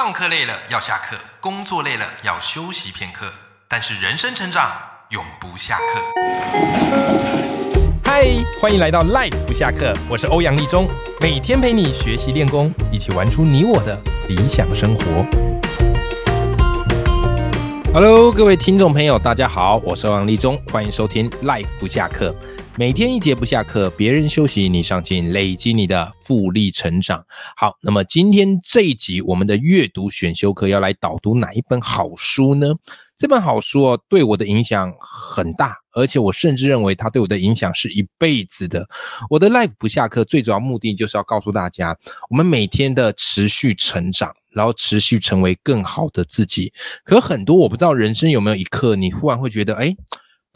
上课累了要下课，工作累了要休息片刻，但是人生成长永不下课。嗨，欢迎来到 Life 不下课，我是欧阳立中，每天陪你学习练功，一起玩出你我的理想生活。Hello，各位听众朋友，大家好，我是欧阳立中，欢迎收听 Life 不下课。每天一节不下课，别人休息你上进，累积你的复利成长。好，那么今天这一集我们的阅读选修课要来导读哪一本好书呢？这本好书哦，对我的影响很大，而且我甚至认为它对我的影响是一辈子的。我的 Life 不下课最主要目的就是要告诉大家，我们每天的持续成长，然后持续成为更好的自己。可很多我不知道人生有没有一刻，你忽然会觉得，哎。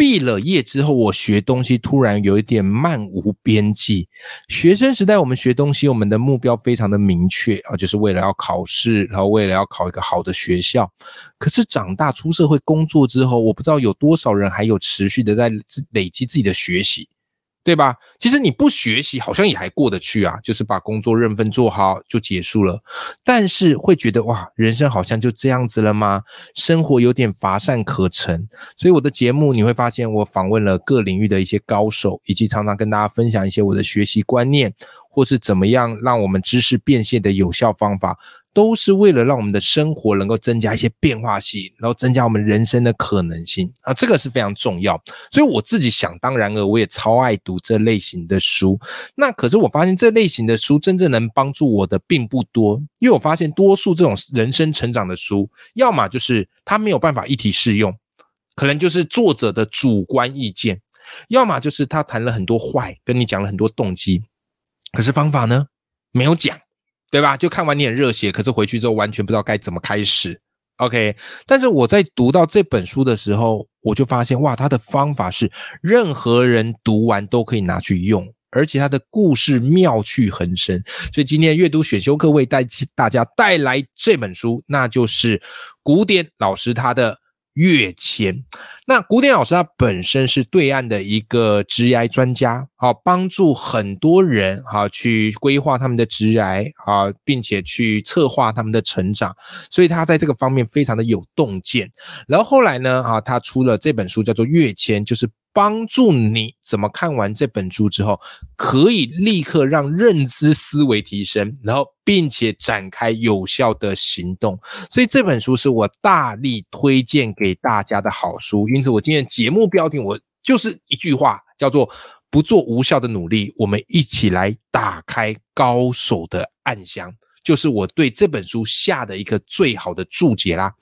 毕了业之后，我学东西突然有一点漫无边际。学生时代我们学东西，我们的目标非常的明确啊，就是为了要考试，然后为了要考一个好的学校。可是长大出社会工作之后，我不知道有多少人还有持续的在累积自己的学习。对吧？其实你不学习，好像也还过得去啊，就是把工作认份做好就结束了。但是会觉得哇，人生好像就这样子了吗？生活有点乏善可陈。所以我的节目你会发现，我访问了各领域的一些高手，以及常常跟大家分享一些我的学习观念。或是怎么样让我们知识变现的有效方法，都是为了让我们的生活能够增加一些变化性，然后增加我们人生的可能性啊，这个是非常重要。所以我自己想当然了我也超爱读这类型的书。那可是我发现这类型的书真正能帮助我的并不多，因为我发现多数这种人生成长的书，要么就是它没有办法一体适用，可能就是作者的主观意见；要么就是他谈了很多坏，跟你讲了很多动机。可是方法呢，没有讲，对吧？就看完你很热血，可是回去之后完全不知道该怎么开始。OK，但是我在读到这本书的时候，我就发现哇，他的方法是任何人读完都可以拿去用，而且他的故事妙趣横生。所以今天阅读选修课为带大家带来这本书，那就是古典老师他的。跃迁，那古典老师他本身是对岸的一个职癌专家，好帮助很多人好去规划他们的职癌啊，并且去策划他们的成长，所以他在这个方面非常的有洞见。然后后来呢，啊，他出了这本书叫做《跃迁》，就是。帮助你怎么看完这本书之后，可以立刻让认知思维提升，然后并且展开有效的行动。所以这本书是我大力推荐给大家的好书。因此，我今天节目标题我就是一句话，叫做“不做无效的努力”。我们一起来打开高手的暗箱，就是我对这本书下的一个最好的注解啦。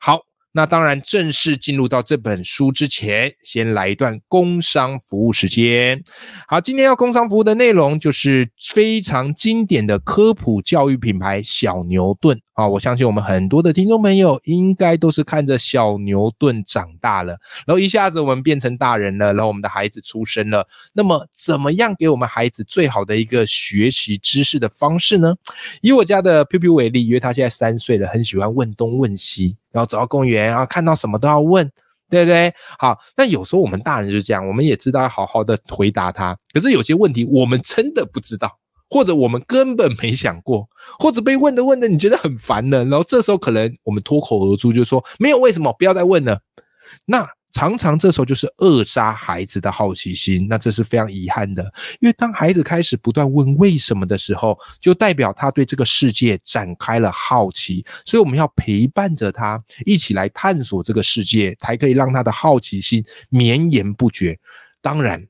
好。那当然，正式进入到这本书之前，先来一段工商服务时间。好，今天要工商服务的内容就是非常经典的科普教育品牌小牛顿啊！我相信我们很多的听众朋友应该都是看着小牛顿长大了，然后一下子我们变成大人了，然后我们的孩子出生了。那么，怎么样给我们孩子最好的一个学习知识的方式呢？以我家的 P P 为例，因为他现在三岁了，很喜欢问东问西。然后走到公园，然后看到什么都要问，对不对？好，那有时候我们大人就这样，我们也知道要好好的回答他，可是有些问题我们真的不知道，或者我们根本没想过，或者被问的问的你觉得很烦了，然后这时候可能我们脱口而出就说没有为什么，不要再问了，那。常常这时候就是扼杀孩子的好奇心，那这是非常遗憾的。因为当孩子开始不断问为什么的时候，就代表他对这个世界展开了好奇，所以我们要陪伴着他一起来探索这个世界，才可以让他的好奇心绵延不绝。当然。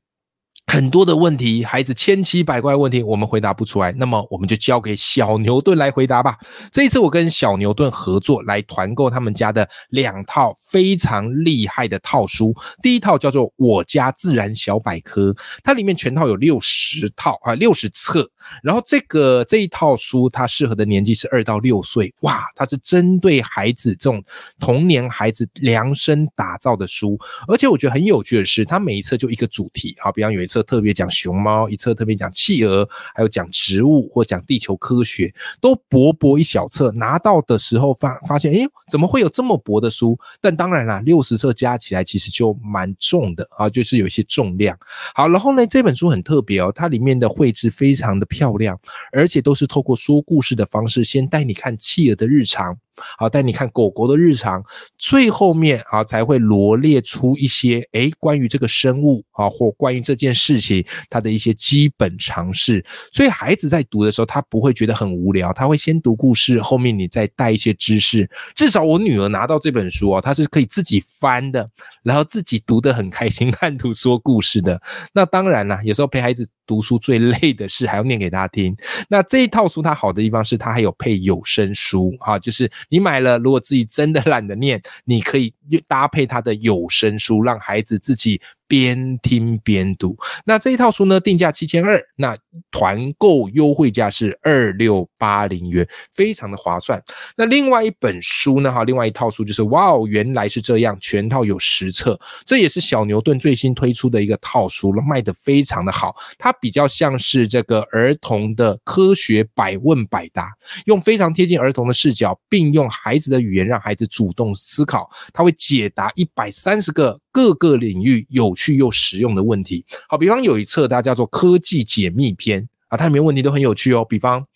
很多的问题，孩子千奇百怪问题，我们回答不出来，那么我们就交给小牛顿来回答吧。这一次我跟小牛顿合作来团购他们家的两套非常厉害的套书。第一套叫做《我家自然小百科》，它里面全套有六十套啊，六十册。然后这个这一套书，它适合的年纪是二到六岁。哇，它是针对孩子这种童年孩子量身打造的书。而且我觉得很有趣的是，它每一册就一个主题，好，比方有。一册特别讲熊猫，一册特别讲企鹅，还有讲植物或讲地球科学，都薄薄一小册，拿到的时候发发现，哎，怎么会有这么薄的书？但当然啦，六十册加起来其实就蛮重的啊，就是有一些重量。好，然后呢，这本书很特别哦，它里面的绘制非常的漂亮，而且都是透过说故事的方式，先带你看企鹅的日常。好，带你看狗狗的日常，最后面啊才会罗列出一些诶关于这个生物啊或关于这件事情它的一些基本常识。所以孩子在读的时候，他不会觉得很无聊，他会先读故事，后面你再带一些知识。至少我女儿拿到这本书哦，她是可以自己翻的，然后自己读得很开心，看图说故事的。那当然啦，有时候陪孩子。读书最累的事还要念给他听。那这一套书它好的地方是它还有配有声书啊，就是你买了，如果自己真的懒得念，你可以搭配它的有声书，让孩子自己。边听边读，那这一套书呢，定价七千二，那团购优惠价是二六八零元，非常的划算。那另外一本书呢，哈，另外一套书就是哇哦，原来是这样，全套有十册，这也是小牛顿最新推出的一个套书了，卖的非常的好。它比较像是这个儿童的科学百问百答，用非常贴近儿童的视角，并用孩子的语言让孩子主动思考，它会解答一百三十个。各个领域有趣又实用的问题，好，比方有一册它叫做科技解密篇啊，它里面问题都很有趣哦。比方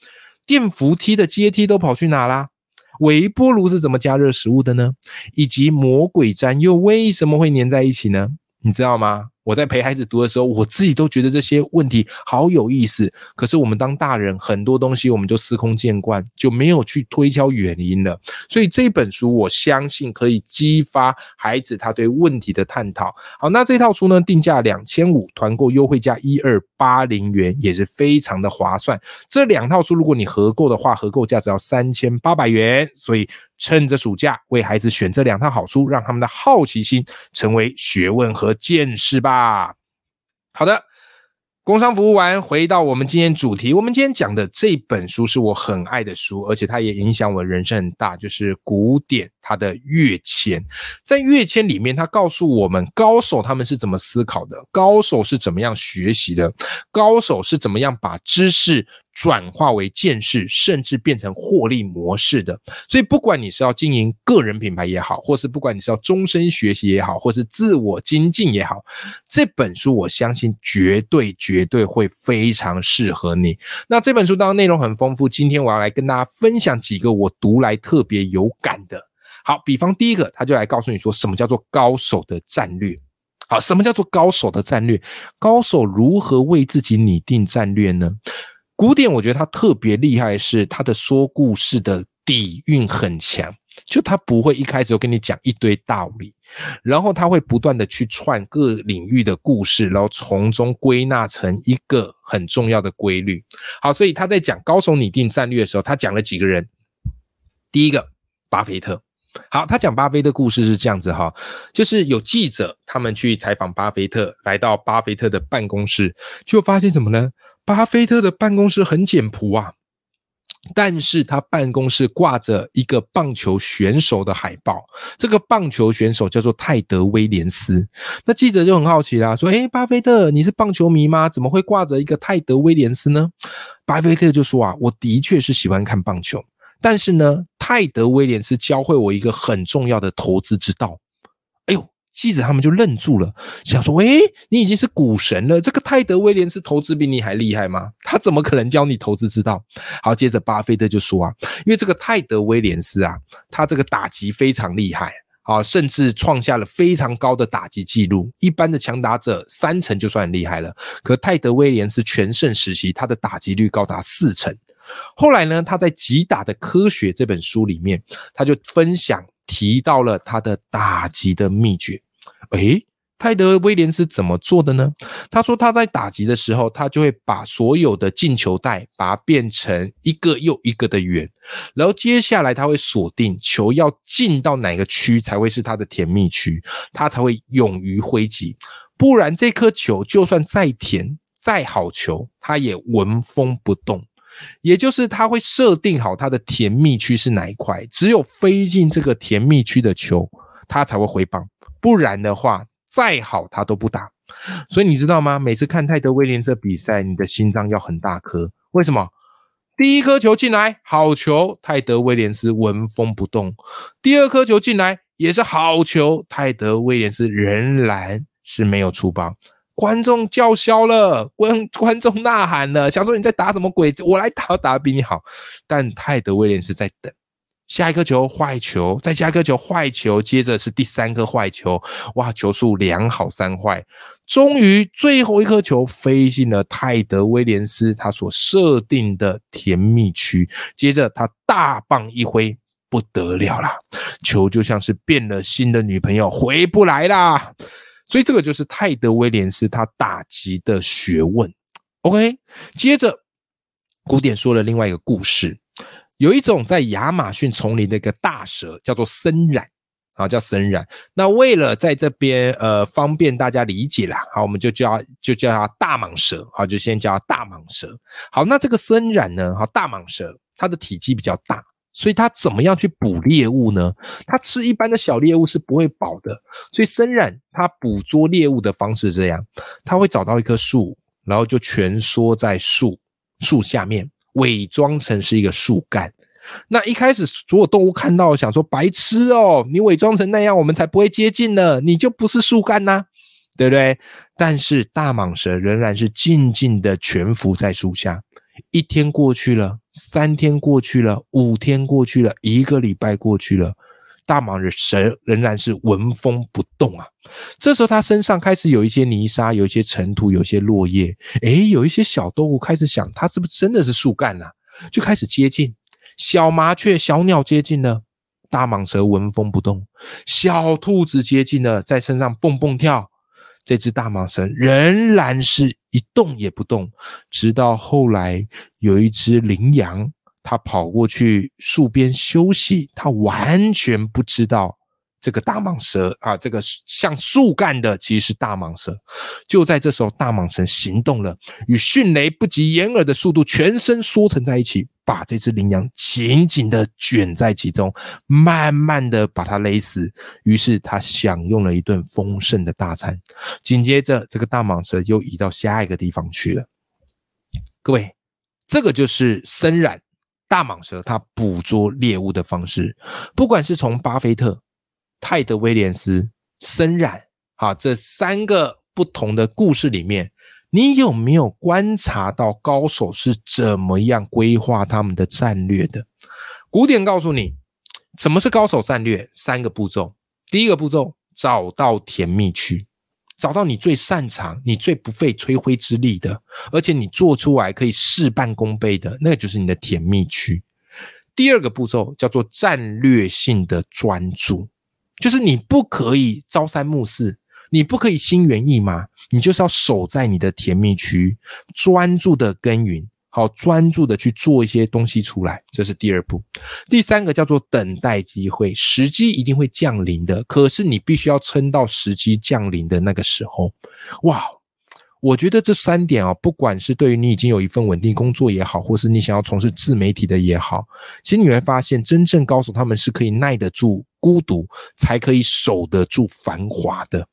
电扶梯的阶梯都跑去哪啦？微波炉是怎么加热食物的呢？以及魔鬼毡又为什么会粘在一起呢？你知道吗？我在陪孩子读的时候，我自己都觉得这些问题好有意思。可是我们当大人，很多东西我们就司空见惯，就没有去推敲原因了。所以这本书，我相信可以激发孩子他对问题的探讨。好，那这套书呢，定价两千五，团购优惠价一二八零元，也是非常的划算。这两套书，如果你合购的话，合购价只要三千八百元。所以趁着暑假，为孩子选这两套好书，让他们的好奇心成为学问和见识吧。好的，工商服务完，回到我们今天主题。我们今天讲的这本书是我很爱的书，而且它也影响我人生很大，就是古典它的跃迁。在跃迁里面，它告诉我们高手他们是怎么思考的，高手是怎么样学习的，高手是怎么样把知识。转化为见识，甚至变成获利模式的。所以，不管你是要经营个人品牌也好，或是不管你是要终身学习也好，或是自我精进也好，这本书我相信绝对绝对会非常适合你。那这本书当然内容很丰富，今天我要来跟大家分享几个我读来特别有感的。好，比方第一个，他就来告诉你说什么叫做高手的战略。好，什么叫做高手的战略？高手如何为自己拟定战略呢？古典，我觉得他特别厉害，是他的说故事的底蕴很强，就他不会一开始就跟你讲一堆道理，然后他会不断的去串各领域的故事，然后从中归纳成一个很重要的规律。好，所以他在讲高手拟定战略的时候，他讲了几个人。第一个，巴菲特。好，他讲巴菲特故事是这样子哈，就是有记者他们去采访巴菲特，来到巴菲特的办公室，就发现什么呢？巴菲特的办公室很简朴啊，但是他办公室挂着一个棒球选手的海报，这个棒球选手叫做泰德威廉斯。那记者就很好奇啦，说：“诶，巴菲特，你是棒球迷吗？怎么会挂着一个泰德威廉斯呢？”巴菲特就说：“啊，我的确是喜欢看棒球，但是呢，泰德威廉斯教会我一个很重要的投资之道。”哎呦！记者他们就愣住了，想说：“喂，你已经是股神了，这个泰德威廉斯投资比你还厉害吗？他怎么可能教你投资之道？”好，接着巴菲特就说：“啊，因为这个泰德威廉斯啊，他这个打击非常厉害啊，甚至创下了非常高的打击记录。一般的强打者三成就算很厉害了，可泰德威廉斯全盛时期，他的打击率高达四成。后来呢，他在《击打的科学》这本书里面，他就分享。”提到了他的打击的秘诀，诶，泰德威廉斯怎么做的呢？他说他在打击的时候，他就会把所有的进球带把它变成一个又一个的圆，然后接下来他会锁定球要进到哪个区才会是他的甜蜜区，他才会勇于挥击，不然这颗球就算再甜再好球，他也纹风不动。也就是他会设定好他的甜蜜区是哪一块，只有飞进这个甜蜜区的球，他才会回棒，不然的话，再好他都不打。所以你知道吗？每次看泰德威廉这比赛，你的心脏要很大颗。为什么？第一颗球进来，好球，泰德威廉斯纹风不动；第二颗球进来，也是好球，泰德威廉斯仍然是没有出棒。观众叫嚣了，观观众呐喊了，想说你在打什么鬼？我来打，打的比你好。但泰德威廉斯在等。下一颗球坏球，再下一颗球坏球，接着是第三颗坏球，哇，球数两好三坏，终于最后一颗球飞进了泰德威廉斯他所设定的甜蜜区，接着他大棒一挥，不得了啦，球就像是变了心的女朋友回不来啦，所以这个就是泰德威廉斯他打击的学问。OK，接着古典说了另外一个故事。有一种在亚马逊丛林的一个大蛇，叫做森蚺，啊，叫森蚺。那为了在这边呃方便大家理解啦，好，我们就叫就叫它大蟒蛇，好，就先叫大蟒蛇。好，那这个森蚺呢，好，大蟒蛇它的体积比较大，所以它怎么样去捕猎物呢？它吃一般的小猎物是不会饱的，所以森蚺它捕捉猎物的方式这样，它会找到一棵树，然后就蜷缩在树树下面。伪装成是一个树干，那一开始所有动物看到想说白痴哦，你伪装成那样，我们才不会接近呢，你就不是树干呐，对不对？但是大蟒蛇仍然是静静的蜷伏在树下。一天过去了，三天过去了，五天过去了，一个礼拜过去了。大蟒蛇仍然是纹风不动啊！这时候，它身上开始有一些泥沙，有一些尘土，有一些落叶。诶，有一些小动物开始想，它是不是真的是树干呢？就开始接近。小麻雀、小鸟接近了，大蟒蛇纹风不动。小兔子接近了，在身上蹦蹦跳。这只大蟒蛇仍然是一动也不动，直到后来有一只羚羊。它跑过去树边休息，它完全不知道这个大蟒蛇啊，这个像树干的其实是大蟒蛇。就在这时候，大蟒蛇行动了，以迅雷不及掩耳的速度，全身缩成在一起，把这只羚羊紧紧的卷在其中，慢慢的把它勒死。于是他享用了一顿丰盛的大餐。紧接着，这个大蟒蛇又移到下一个地方去了。各位，这个就是森蚺。大蟒蛇它捕捉猎物的方式，不管是从巴菲特、泰德威廉斯、森蚺，哈这三个不同的故事里面，你有没有观察到高手是怎么样规划他们的战略的？古典告诉你，什么是高手战略？三个步骤。第一个步骤，找到甜蜜区。找到你最擅长、你最不费吹灰之力的，而且你做出来可以事半功倍的，那个就是你的甜蜜区。第二个步骤叫做战略性的专注，就是你不可以朝三暮四，你不可以心猿意马，你就是要守在你的甜蜜区，专注的耕耘。好专注的去做一些东西出来，这是第二步。第三个叫做等待机会，时机一定会降临的，可是你必须要撑到时机降临的那个时候。哇，我觉得这三点啊，不管是对于你已经有一份稳定工作也好，或是你想要从事自媒体的也好，其实你会发现，真正高手他们是可以耐得住孤独，才可以守得住繁华的。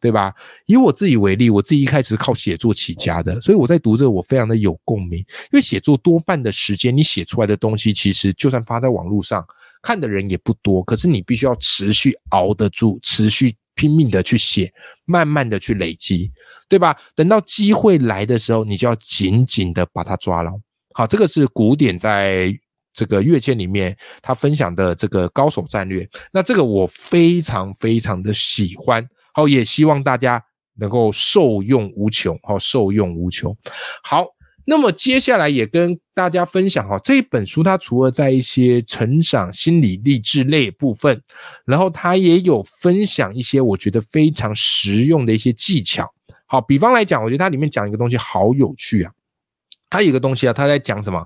对吧？以我自己为例，我自己一开始是靠写作起家的，所以我在读这个我非常的有共鸣。因为写作多半的时间，你写出来的东西，其实就算发在网络上，看的人也不多。可是你必须要持续熬得住，持续拼命的去写，慢慢的去累积，对吧？等到机会来的时候，你就要紧紧的把它抓牢。好，这个是古典在这个跃迁里面他分享的这个高手战略。那这个我非常非常的喜欢。好，也希望大家能够受用无穷，好，受用无穷。好，那么接下来也跟大家分享哈，这一本书它除了在一些成长、心理、励志类部分，然后它也有分享一些我觉得非常实用的一些技巧。好，比方来讲，我觉得它里面讲一个东西好有趣啊，它有一个东西啊，它在讲什么？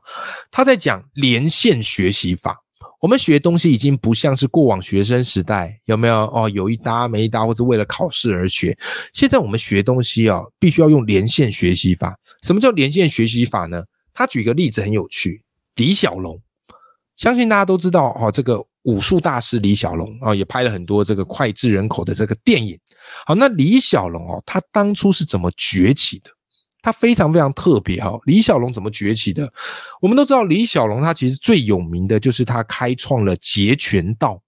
它在讲连线学习法。我们学东西已经不像是过往学生时代，有没有哦？有一搭没一搭，或者为了考试而学。现在我们学东西哦，必须要用连线学习法。什么叫连线学习法呢？他举个例子很有趣，李小龙，相信大家都知道哦。这个武术大师李小龙啊，也拍了很多这个脍炙人口的这个电影。好，那李小龙哦，他当初是怎么崛起的？他非常非常特别哈。李小龙怎么崛起的？我们都知道，李小龙他其实最有名的就是他开创了截拳道，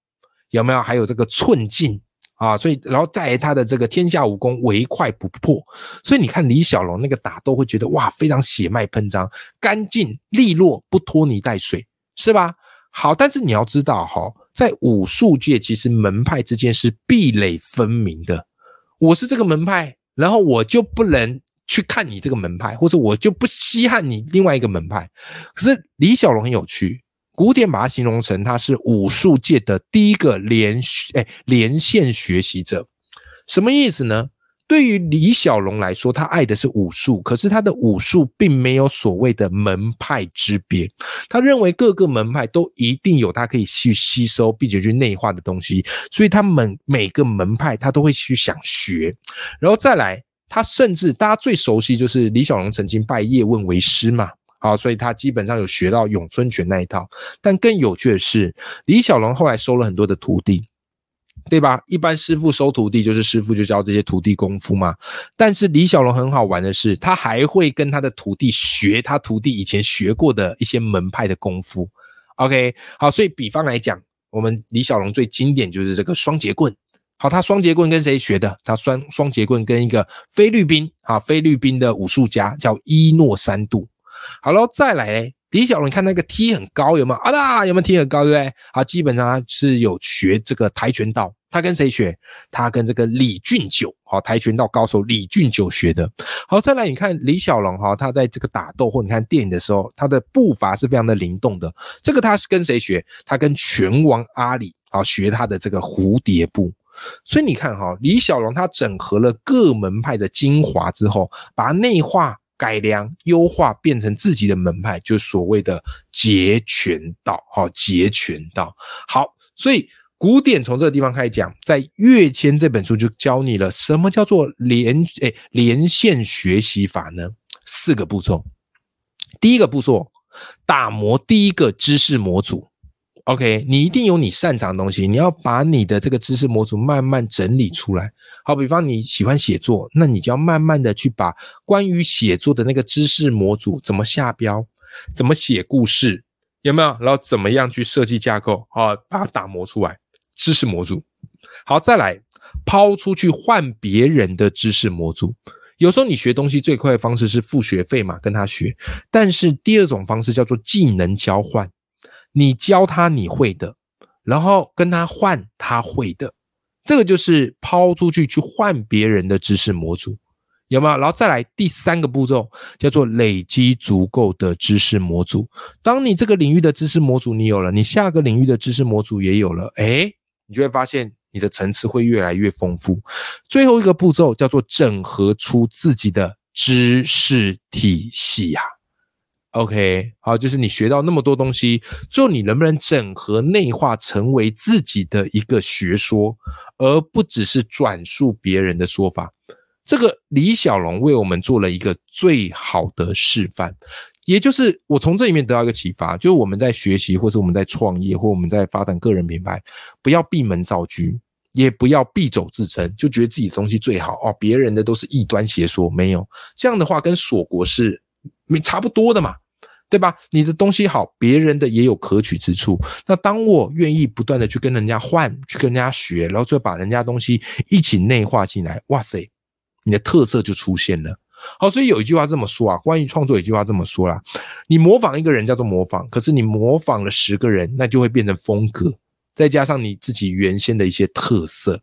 有没有？还有这个寸劲啊，所以然后在他的这个天下武功唯快不破，所以你看李小龙那个打斗会觉得哇，非常血脉喷张，干净利落，不拖泥带水，是吧？好，但是你要知道哈，在武术界，其实门派之间是壁垒分明的。我是这个门派，然后我就不能去看你这个门派，或者我就不稀罕你另外一个门派。可是李小龙很有趣，古典把他形容成他是武术界的第一个连续哎连线学习者，什么意思呢？对于李小龙来说，他爱的是武术，可是他的武术并没有所谓的门派之别。他认为各个门派都一定有他可以去吸收并且去内化的东西，所以他们每个门派他都会去想学。然后再来，他甚至大家最熟悉就是李小龙曾经拜叶问为师嘛，好，所以他基本上有学到咏春拳那一套。但更有趣的是，李小龙后来收了很多的徒弟。对吧？一般师傅收徒弟，就是师傅就教这些徒弟功夫嘛。但是李小龙很好玩的是，他还会跟他的徒弟学他徒弟以前学过的一些门派的功夫。OK，好，所以比方来讲，我们李小龙最经典就是这个双节棍。好，他双节棍跟谁学的？他双双节棍跟一个菲律宾啊，菲律宾的武术家叫伊诺三度。好了，再来。李小龙，你看那个踢很高，有没有啊？啦，有没有踢很高，对不对？好，基本上他是有学这个跆拳道，他跟谁学？他跟这个李俊九，好，跆拳道高手李俊九学的。好，再来你看李小龙，哈，他在这个打斗或你看电影的时候，他的步伐是非常的灵动的。这个他是跟谁学？他跟拳王阿里，啊，学他的这个蝴蝶步。所以你看哈，李小龙他整合了各门派的精华之后，把内化。改良、优化，变成自己的门派，就是所谓的截拳道。哈，截拳道好，所以古典从这个地方开始讲，在《跃迁》这本书就教你了什么叫做连诶连线学习法呢？四个步骤。第一个步骤，打磨第一个知识模组。OK，你一定有你擅长的东西，你要把你的这个知识模组慢慢整理出来。好，比方你喜欢写作，那你就要慢慢的去把关于写作的那个知识模组怎么下标，怎么写故事，有没有？然后怎么样去设计架构，好，把它打磨出来，知识模组。好，再来抛出去换别人的知识模组。有时候你学东西最快的方式是付学费嘛，跟他学。但是第二种方式叫做技能交换。你教他你会的，然后跟他换他会的，这个就是抛出去去换别人的知识模组，有没有？然后再来第三个步骤，叫做累积足够的知识模组。当你这个领域的知识模组你有了，你下个领域的知识模组也有了，哎，你就会发现你的层次会越来越丰富。最后一个步骤叫做整合出自己的知识体系呀。OK，好，就是你学到那么多东西，最后你能不能整合内化成为自己的一个学说，而不只是转述别人的说法？这个李小龙为我们做了一个最好的示范，也就是我从这里面得到一个启发，就是我们在学习，或是我们在创业，或我们在发展个人品牌，不要闭门造车，也不要闭走自称，就觉得自己的东西最好哦，别人的都是异端邪说，没有这样的话，跟锁国是。你差不多的嘛，对吧？你的东西好，别人的也有可取之处。那当我愿意不断的去跟人家换，去跟人家学，然后就把人家东西一起内化进来，哇塞，你的特色就出现了。好，所以有一句话这么说啊，关于创作，有一句话这么说啦：你模仿一个人叫做模仿，可是你模仿了十个人，那就会变成风格，再加上你自己原先的一些特色。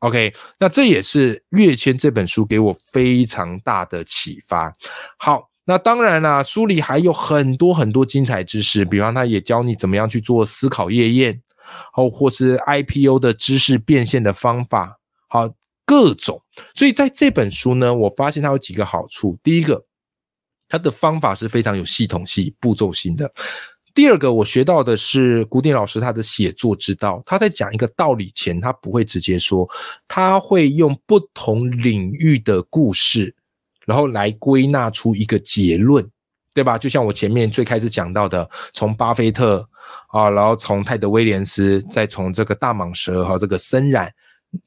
OK，那这也是《跃迁》这本书给我非常大的启发。好。那当然啦，书里还有很多很多精彩知识，比方他也教你怎么样去做思考夜宴，哦，或是 IPO 的知识变现的方法，好，各种。所以在这本书呢，我发现它有几个好处。第一个，它的方法是非常有系统性、步骤性的。第二个，我学到的是古典老师他的写作之道，他在讲一个道理前，他不会直接说，他会用不同领域的故事。然后来归纳出一个结论，对吧？就像我前面最开始讲到的，从巴菲特啊，然后从泰德威廉斯，再从这个大蟒蛇和这个森冉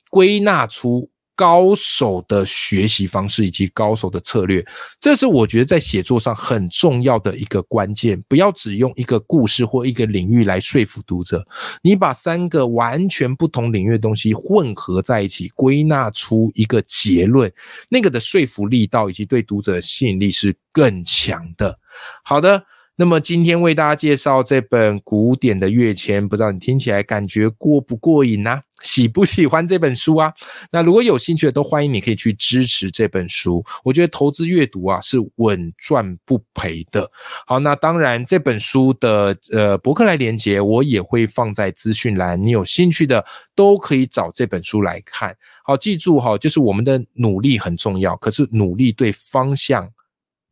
归纳出。高手的学习方式以及高手的策略，这是我觉得在写作上很重要的一个关键。不要只用一个故事或一个领域来说服读者，你把三个完全不同领域的东西混合在一起，归纳出一个结论，那个的说服力道以及对读者的吸引力是更强的。好的。那么今天为大家介绍这本古典的跃迁，不知道你听起来感觉过不过瘾呢？喜不喜欢这本书啊？那如果有兴趣的，都欢迎你可以去支持这本书。我觉得投资阅读啊是稳赚不赔的。好，那当然这本书的呃博客来连接我也会放在资讯栏，你有兴趣的都可以找这本书来看。好，记住哈，就是我们的努力很重要，可是努力对方向。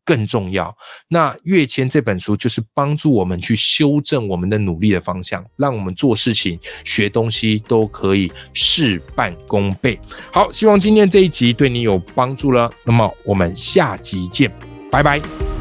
更重要，那《跃迁》这本书就是帮助我们去修正我们的努力的方向，让我们做事情、学东西都可以事半功倍。好，希望今天这一集对你有帮助了。那么我们下集见，拜拜。